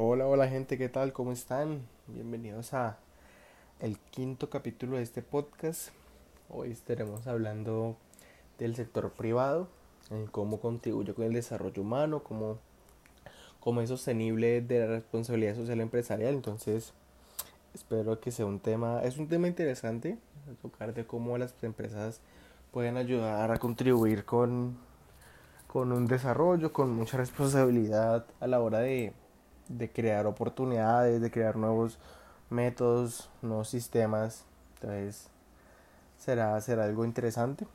Hola, hola gente, ¿qué tal? ¿Cómo están? Bienvenidos a el quinto capítulo de este podcast. Hoy estaremos hablando del sector privado, en cómo contribuye con el desarrollo humano, cómo, cómo es sostenible de la responsabilidad social empresarial. Entonces, espero que sea un tema, es un tema interesante, tocar de cómo las empresas pueden ayudar a contribuir con, con un desarrollo, con mucha responsabilidad a la hora de de crear oportunidades, de crear nuevos métodos, nuevos sistemas. Entonces será, será algo interesante.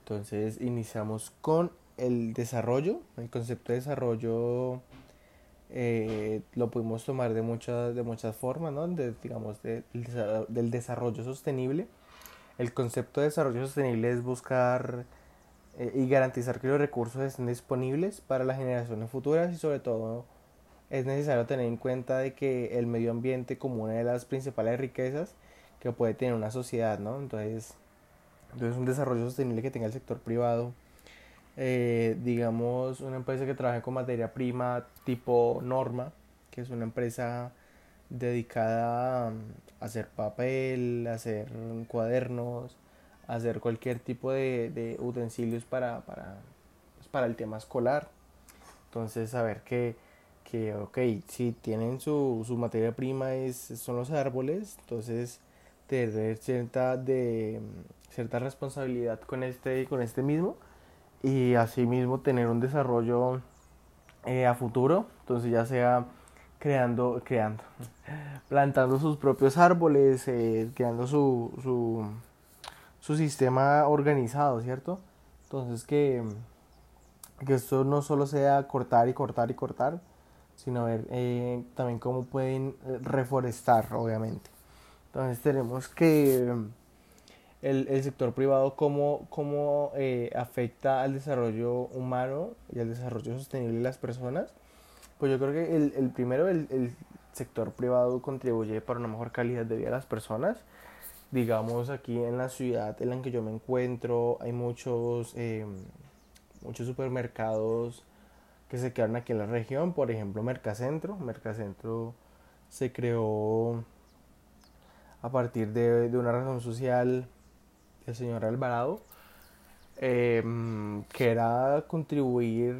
Entonces iniciamos con el desarrollo. El concepto de desarrollo eh, lo pudimos tomar de muchas, de muchas formas, ¿no? digamos, del desarrollo sostenible. El concepto de desarrollo sostenible es buscar eh, y garantizar que los recursos estén disponibles para las generaciones futuras y sobre todo es necesario tener en cuenta de que el medio ambiente como una de las principales riquezas que puede tener una sociedad, ¿no? Entonces, entonces un desarrollo sostenible que tenga el sector privado, eh, digamos una empresa que trabaje con materia prima tipo Norma, que es una empresa dedicada a hacer papel, a hacer cuadernos, a hacer cualquier tipo de, utensilios para, para, pues, para el tema escolar. Entonces, saber que que, ok, si tienen su, su materia prima es, son los árboles, entonces tener cierta, de, cierta responsabilidad con este, con este mismo y asimismo tener un desarrollo eh, a futuro, entonces ya sea creando, creando, plantando sus propios árboles, eh, creando su, su, su sistema organizado, ¿cierto? Entonces que, que esto no solo sea cortar y cortar y cortar, sino ver eh, también cómo pueden eh, reforestar, obviamente. Entonces tenemos que mm, el, el sector privado cómo, cómo eh, afecta al desarrollo humano y al desarrollo sostenible de las personas. Pues yo creo que el, el primero, el, el sector privado contribuye para una mejor calidad de vida de las personas. Digamos, aquí en la ciudad en la que yo me encuentro hay muchos, muchos supermercados que se quedaron aquí en la región, por ejemplo Mercacentro. Mercacentro se creó a partir de, una razón social del señor Alvarado, em, que era contribuir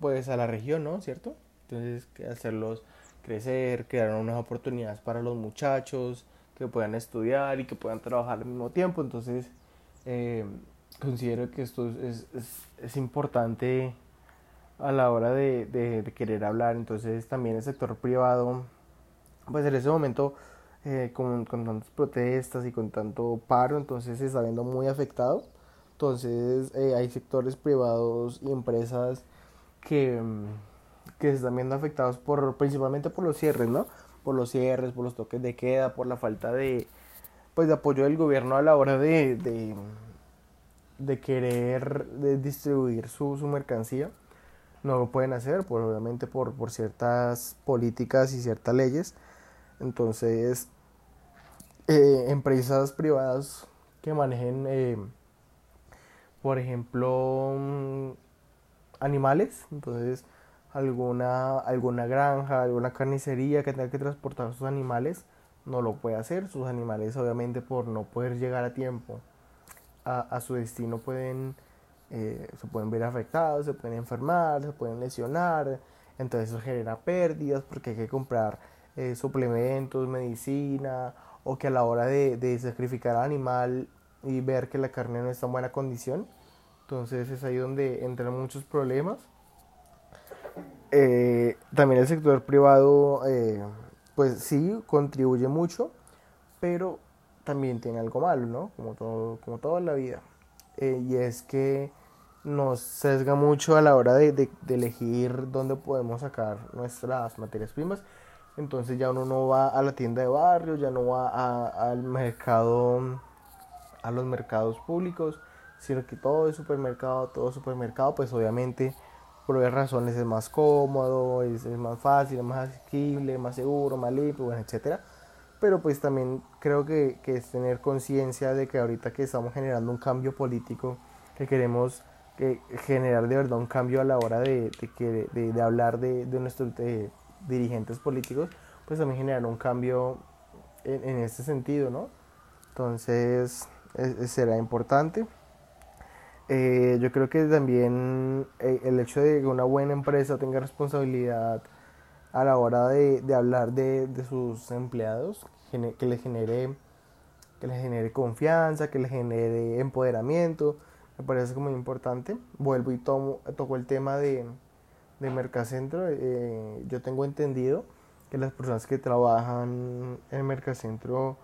pues a la región, ¿no? ¿Cierto? Entonces hacerlos crecer, crear unas oportunidades para los muchachos que puedan estudiar y que puedan trabajar al mismo tiempo. Entonces em, considero que esto es, es, es importante a la hora de, de, querer hablar. Entonces también el sector privado, pues en ese momento eh, con, con, tantas protestas y con tanto paro, entonces se está viendo muy afectado. Entonces eh, hay sectores privados y empresas que, que se están viendo afectados por, principalmente por los cierres, ¿no? Por los cierres, por los toques de queda, por la falta de, pues, de apoyo del gobierno a la hora de, de, de querer distribuir su, su mercancía no lo pueden hacer, por, obviamente por, por ciertas políticas y ciertas leyes. Entonces, eh, empresas privadas que manejen, eh, por ejemplo, mm, animales, entonces alguna, alguna granja, alguna carnicería que tenga que transportar sus animales, no lo puede hacer. Sus animales, obviamente, por no poder llegar a tiempo a, a su destino, pueden eh, se pueden ver afectados, se pueden enfermar, se pueden lesionar, entonces eso genera pérdidas porque hay que comprar eh, suplementos, medicina, o que a la hora de, sacrificar al animal y ver que la carne no está en buena condición, entonces es ahí donde entran muchos problemas. Eh, también el sector privado, pues sí, contribuye mucho, pero también tiene algo malo, ¿no? Como todo, como todo en la vida. Eh, y es que nos sesga mucho a la hora de, elegir dónde podemos sacar nuestras materias primas. Entonces ya uno no va a la tienda de barrio, ya no va a, al mercado, a los mercados públicos, sino que todo es supermercado, todo supermercado, pues obviamente por varias razones es más cómodo, es, es más fácil, es más asequible, más seguro, más limpio, bueno, etcétera pero pues también creo que, que es tener conciencia de que ahorita que estamos generando un cambio político, que queremos que generar de verdad un cambio a la hora de, de, de, de hablar de, de nuestros dirigentes políticos, pues también generar un cambio en, en este sentido, ¿no? Entonces, será importante. Eh, yo creo que también eh, el hecho de que una buena empresa tenga responsabilidad a la hora de, de hablar de, de, sus empleados, que le genere que le genere confianza, que le genere empoderamiento, me parece muy importante. Vuelvo y tomo, toco el tema de, de Mercacentro. Eh, yo tengo entendido que las personas que trabajan en Mercacentro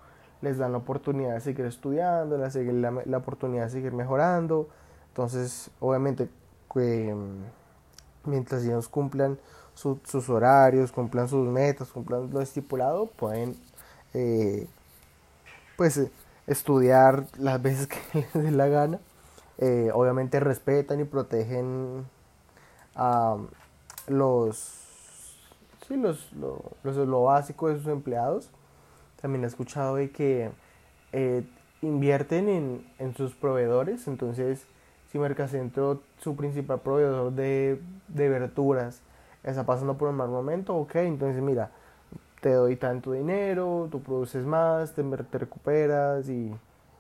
les dan la oportunidad de seguir estudiando, la, la, la oportunidad de seguir mejorando. Entonces, obviamente, mm, mientras ellos cumplan sus horarios, cumplan sus metas, cumplan lo estipulado, pueden eh, pues estudiar las veces que les dé la gana. Eh, obviamente respetan y protegen a los, sí, los, lo, lo básico de sus empleados. También he escuchado de que eh, invierten en, en, sus proveedores, entonces si Mercacentro, su principal proveedor de, de verduras, está pasando por un mal momento, ok, entonces mira, te doy tanto dinero, tú produces más, te, recuperas y,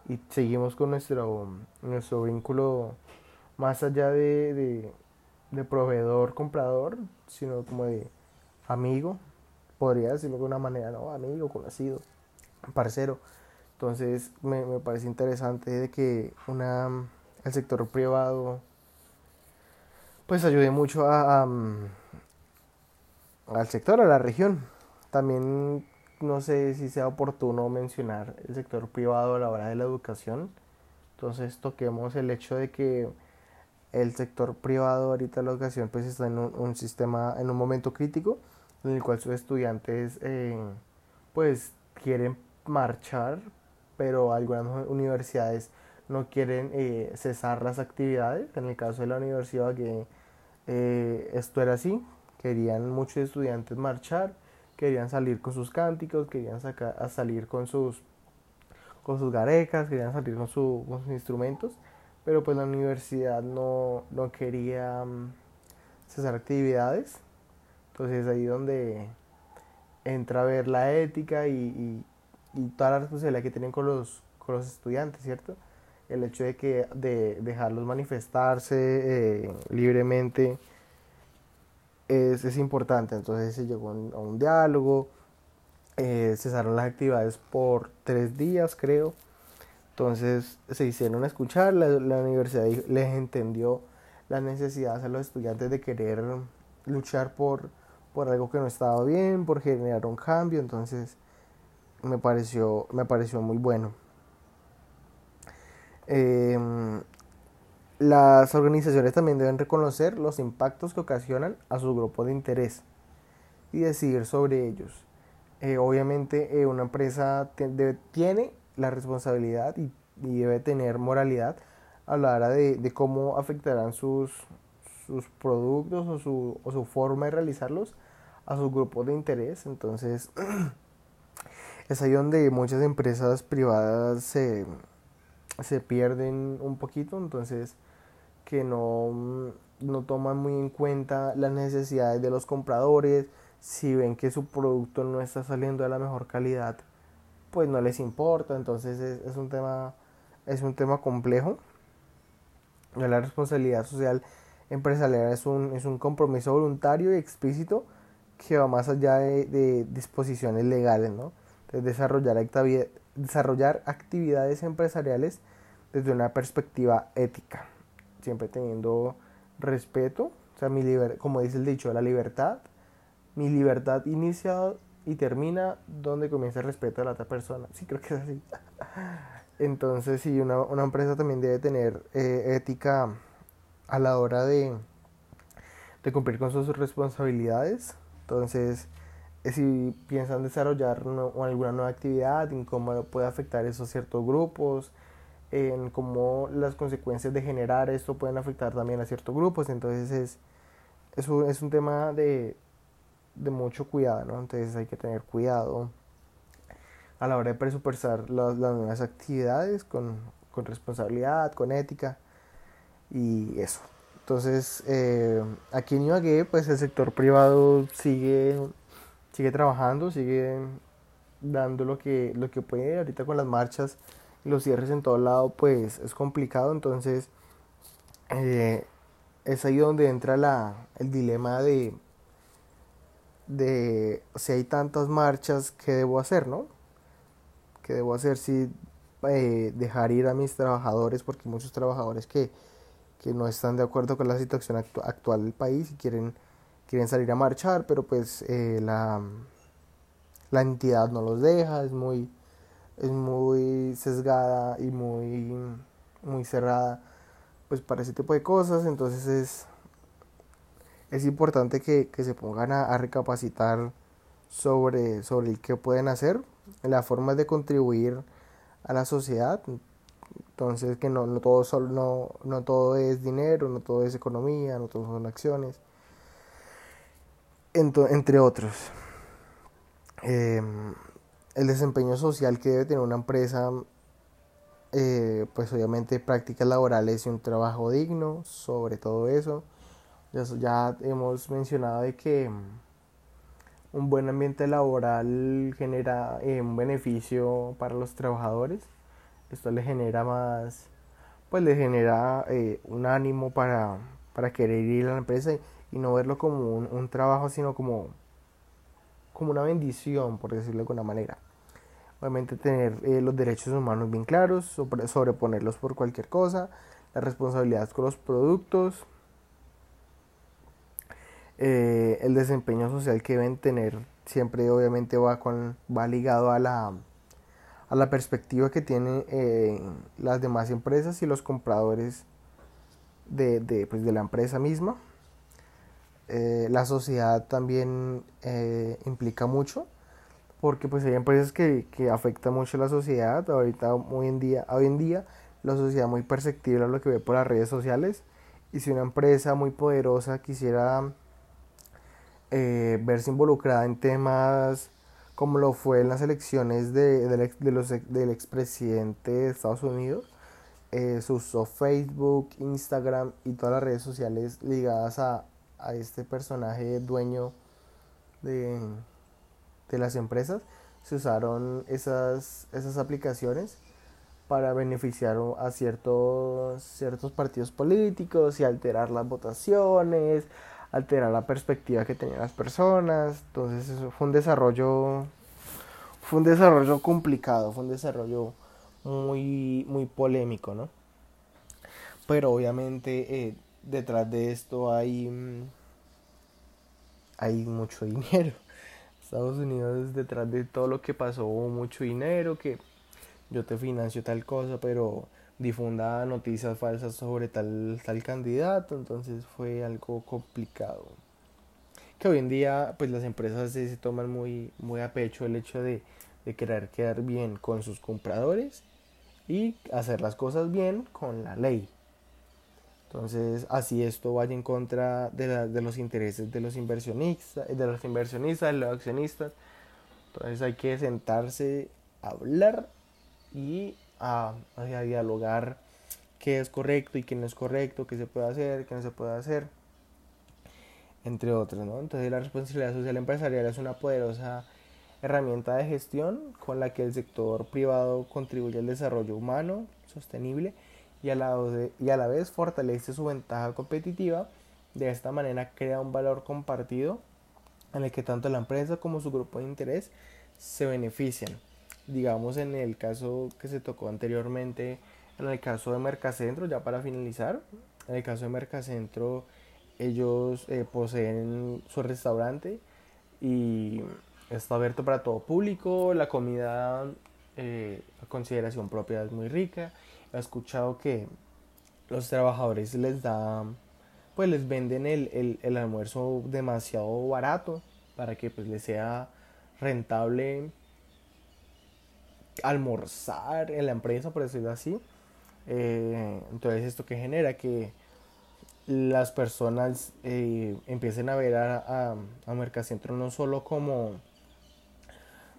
y, seguimos con nuestro, nuestro vínculo más allá de, de, proveedor-comprador, sino como de amigo, podría decirlo de una manera, ¿no? Amigo, conocido, parcero. Entonces me, me parece interesante de que una, el sector privado pues ayude mucho a, al sector, a la región. También no sé si sea oportuno mencionar el sector privado a la hora de la educación. Entonces toquemos el hecho de que el sector privado ahorita de la educación pues está en un, sistema, en un momento crítico en el cual sus estudiantes eh, pues quieren marchar, pero algunas universidades no quieren eh, cesar las actividades. En el caso de la universidad que eh, esto era así, querían muchos estudiantes marchar querían salir con sus cánticos, querían sacar, salir con sus, con sus garecas, querían salir con, su, sus instrumentos, pero pues la universidad no, no quería um, cesar actividades. Entonces ahí donde entra a ver la ética y, y, y, toda la responsabilidad que tienen con los, con los estudiantes, ¿cierto? El hecho de que de dejarlos manifestarse eh, libremente es, es importante. Entonces se llegó a un, diálogo, eh, cesaron las actividades por tres días, creo. Entonces se hicieron escuchar, la, la universidad les entendió las necesidades a los estudiantes de querer luchar por, por algo que no estaba bien, por generar un cambio, entonces me pareció, me pareció muy bueno. Eh, las organizaciones también deben reconocer los impactos que ocasionan a su grupo de interés y decidir sobre ellos. Eh, obviamente eh, una empresa tiene la responsabilidad y, debe tener moralidad a la hora de, cómo afectarán sus, sus productos o su, o su, forma de realizarlos a su grupo de interés. Entonces es ahí donde muchas empresas privadas se, se pierden un poquito. Entonces que no, no toman muy en cuenta las necesidades de los compradores, si ven que su producto no está saliendo de la mejor calidad, pues no les importa, entonces es, es un tema es un tema complejo. La responsabilidad social empresarial es un, es un compromiso voluntario y explícito que va más allá de, disposiciones legales, ¿no? De desarrollar, actividad, desarrollar actividades empresariales desde una perspectiva ética siempre teniendo respeto, o sea, mi liber como dice el dicho, la libertad, mi libertad inicia y termina donde comienza el respeto de la otra persona. Sí, creo que es así. Entonces, sí, una, una empresa también debe tener eh, ética a la hora de, de cumplir con sus responsabilidades. Entonces, eh, si piensan desarrollar alguna nueva actividad, en cómo puede afectar eso a ciertos grupos, en cómo las consecuencias de generar esto pueden afectar también a ciertos grupos. Entonces es, es, un, es un tema de, de mucho cuidado, ¿no? Entonces hay que tener cuidado a la hora de presupuestar las, las nuevas actividades con, con responsabilidad, con ética. y eso. Entonces, eh, aquí en Ibagué, pues el sector privado sigue, sigue trabajando, sigue dando lo que, lo que puede. Ahorita con las marchas los cierres en todo lado, pues es complicado. Entonces, eh, es ahí donde entra la, el dilema de, de si hay tantas marchas, ¿qué debo hacer, no? ¿Qué debo hacer si eh, dejar ir a mis trabajadores? Porque hay muchos trabajadores que, que no están de acuerdo con la situación actual del país y quieren, quieren salir a marchar, pero pues eh, la, la entidad no los deja, es muy, es muy sesgada y muy, muy cerrada pues para ese tipo de cosas, entonces es, es importante que, se pongan a, recapacitar sobre, sobre el qué pueden hacer, las formas de contribuir a la sociedad, entonces que no, no todo solo, no, no todo es dinero, no todo es economía, no todo son acciones, entre otros. Em, el desempeño social que debe tener una empresa eh, pues obviamente prácticas laborales y un trabajo digno sobre todo eso. Ya, hemos mencionado de que mm, un buen ambiente laboral genera eh, un beneficio para los trabajadores. Esto le genera más, pues le genera eh, un ánimo para, para querer ir a la empresa y, no verlo como un, trabajo, sino como, como una bendición, por decirlo de alguna manera. Obviamente tener eh, los derechos humanos bien claros, sobreponerlos por cualquier cosa, la responsabilidad con los productos, eh, el desempeño social que deben tener siempre obviamente va, con, va ligado a la, a la perspectiva que tienen eh, las demás empresas y los compradores de, de, pues, de la empresa misma. la sociedad también implica mucho porque pues hay empresas que, que afectan mucho a la sociedad, ahorita hoy en día, hoy en día la sociedad muy perceptible a lo que ve por las redes sociales. Y si una empresa muy poderosa quisiera eh, verse involucrada en temas como lo fue en las elecciones de, de, los, del expresidente de Estados Unidos, eh, usó Facebook, Instagram y todas las redes sociales ligadas a, a este personaje dueño de, de las empresas, se usaron esas, esas aplicaciones para beneficiar a ciertos, ciertos partidos políticos y alterar las votaciones, alterar la perspectiva que tenían las personas. Entonces eso fue un desarrollo, fue un desarrollo complicado, fue un desarrollo muy, muy polémico, ¿no? Pero obviamente eh, detrás de esto hay, mm, hay mucho dinero. Estados Unidos detrás de todo lo que pasó mucho dinero, que yo te financio tal cosa, pero difunda noticias falsas sobre tal, tal candidato, entonces fue algo complicado. Que hoy en día pues las empresas se, toman muy, muy a pecho el hecho de, de querer quedar bien con sus compradores y hacer las cosas bien con la ley. Entonces, así esto vaya en contra de, de, los intereses de los inversionistas, de los inversionistas, de los accionistas. Entonces hay que sentarse, a hablar y a, dialogar qué es correcto y qué no es correcto, qué se puede hacer, qué no se puede hacer, entre otros, ¿no? Entonces la responsabilidad social empresarial es una poderosa herramienta de gestión con la que el sector privado contribuye al desarrollo humano sostenible y a, la, y a la vez fortalece su ventaja competitiva. De esta manera crea un valor compartido en el que tanto la empresa como su grupo de interés se benefician. Digamos en el caso que se tocó anteriormente, en el caso de Mercacentro, ya para finalizar, en el caso de Mercacentro, ellos eh, poseen su restaurante y está abierto para todo público, la comida eh, a consideración propia es muy rica he escuchado que los trabajadores les da, pues les venden el, el, almuerzo demasiado barato para que pues les sea rentable almorzar en la empresa, por decirlo así. Eh, entonces esto que genera que las personas eh, empiecen a ver a, a, a Mercacentro no solo como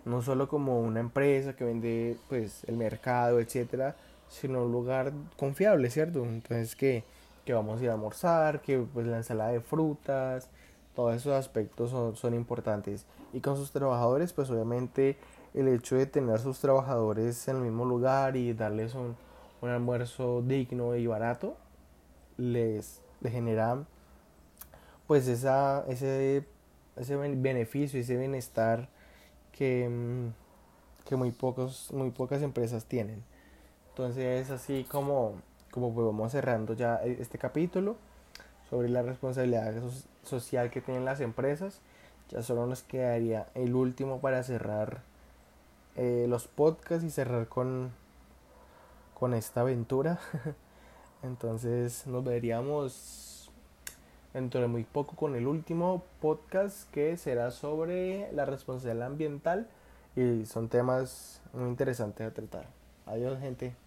no solo como una empresa que vende pues el mercado etcétera sino un lugar confiable, ¿cierto? Entonces que, que vamos a ir a almorzar, que pues la ensalada de frutas, todos esos aspectos son, son importantes. Y con sus trabajadores, pues obviamente el hecho de tener a sus trabajadores en el mismo lugar y darles un, un almuerzo digno y barato, les, les genera pues esa, ese, ese beneficio, ese bienestar que, mm, que muy, pocos, muy pocas empresas tienen. Entonces así como, como pues vamos cerrando ya este capítulo sobre la responsabilidad social que tienen las empresas. Ya solo nos quedaría el último para cerrar eh, los podcasts y cerrar con, con esta aventura. Entonces nos veríamos dentro de muy poco con el último podcast que será sobre la responsabilidad ambiental y son temas muy interesantes a tratar. Adiós gente.